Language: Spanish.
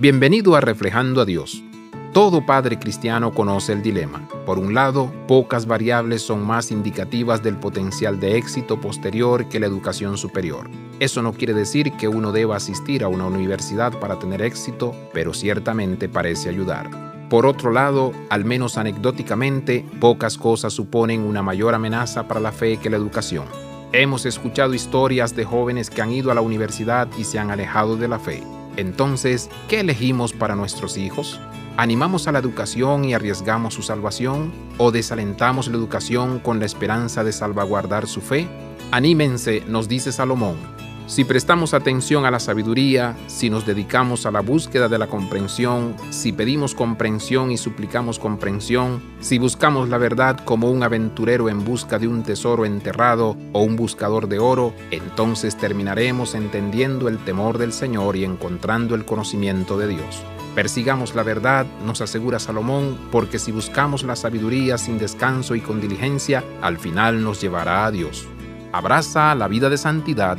Bienvenido a Reflejando a Dios. Todo padre cristiano conoce el dilema. Por un lado, pocas variables son más indicativas del potencial de éxito posterior que la educación superior. Eso no quiere decir que uno deba asistir a una universidad para tener éxito, pero ciertamente parece ayudar. Por otro lado, al menos anecdóticamente, pocas cosas suponen una mayor amenaza para la fe que la educación. Hemos escuchado historias de jóvenes que han ido a la universidad y se han alejado de la fe. Entonces, ¿qué elegimos para nuestros hijos? ¿Animamos a la educación y arriesgamos su salvación? ¿O desalentamos la educación con la esperanza de salvaguardar su fe? Anímense, nos dice Salomón. Si prestamos atención a la sabiduría, si nos dedicamos a la búsqueda de la comprensión, si pedimos comprensión y suplicamos comprensión, si buscamos la verdad como un aventurero en busca de un tesoro enterrado o un buscador de oro, entonces terminaremos entendiendo el temor del Señor y encontrando el conocimiento de Dios. Persigamos la verdad, nos asegura Salomón, porque si buscamos la sabiduría sin descanso y con diligencia, al final nos llevará a Dios. Abraza la vida de santidad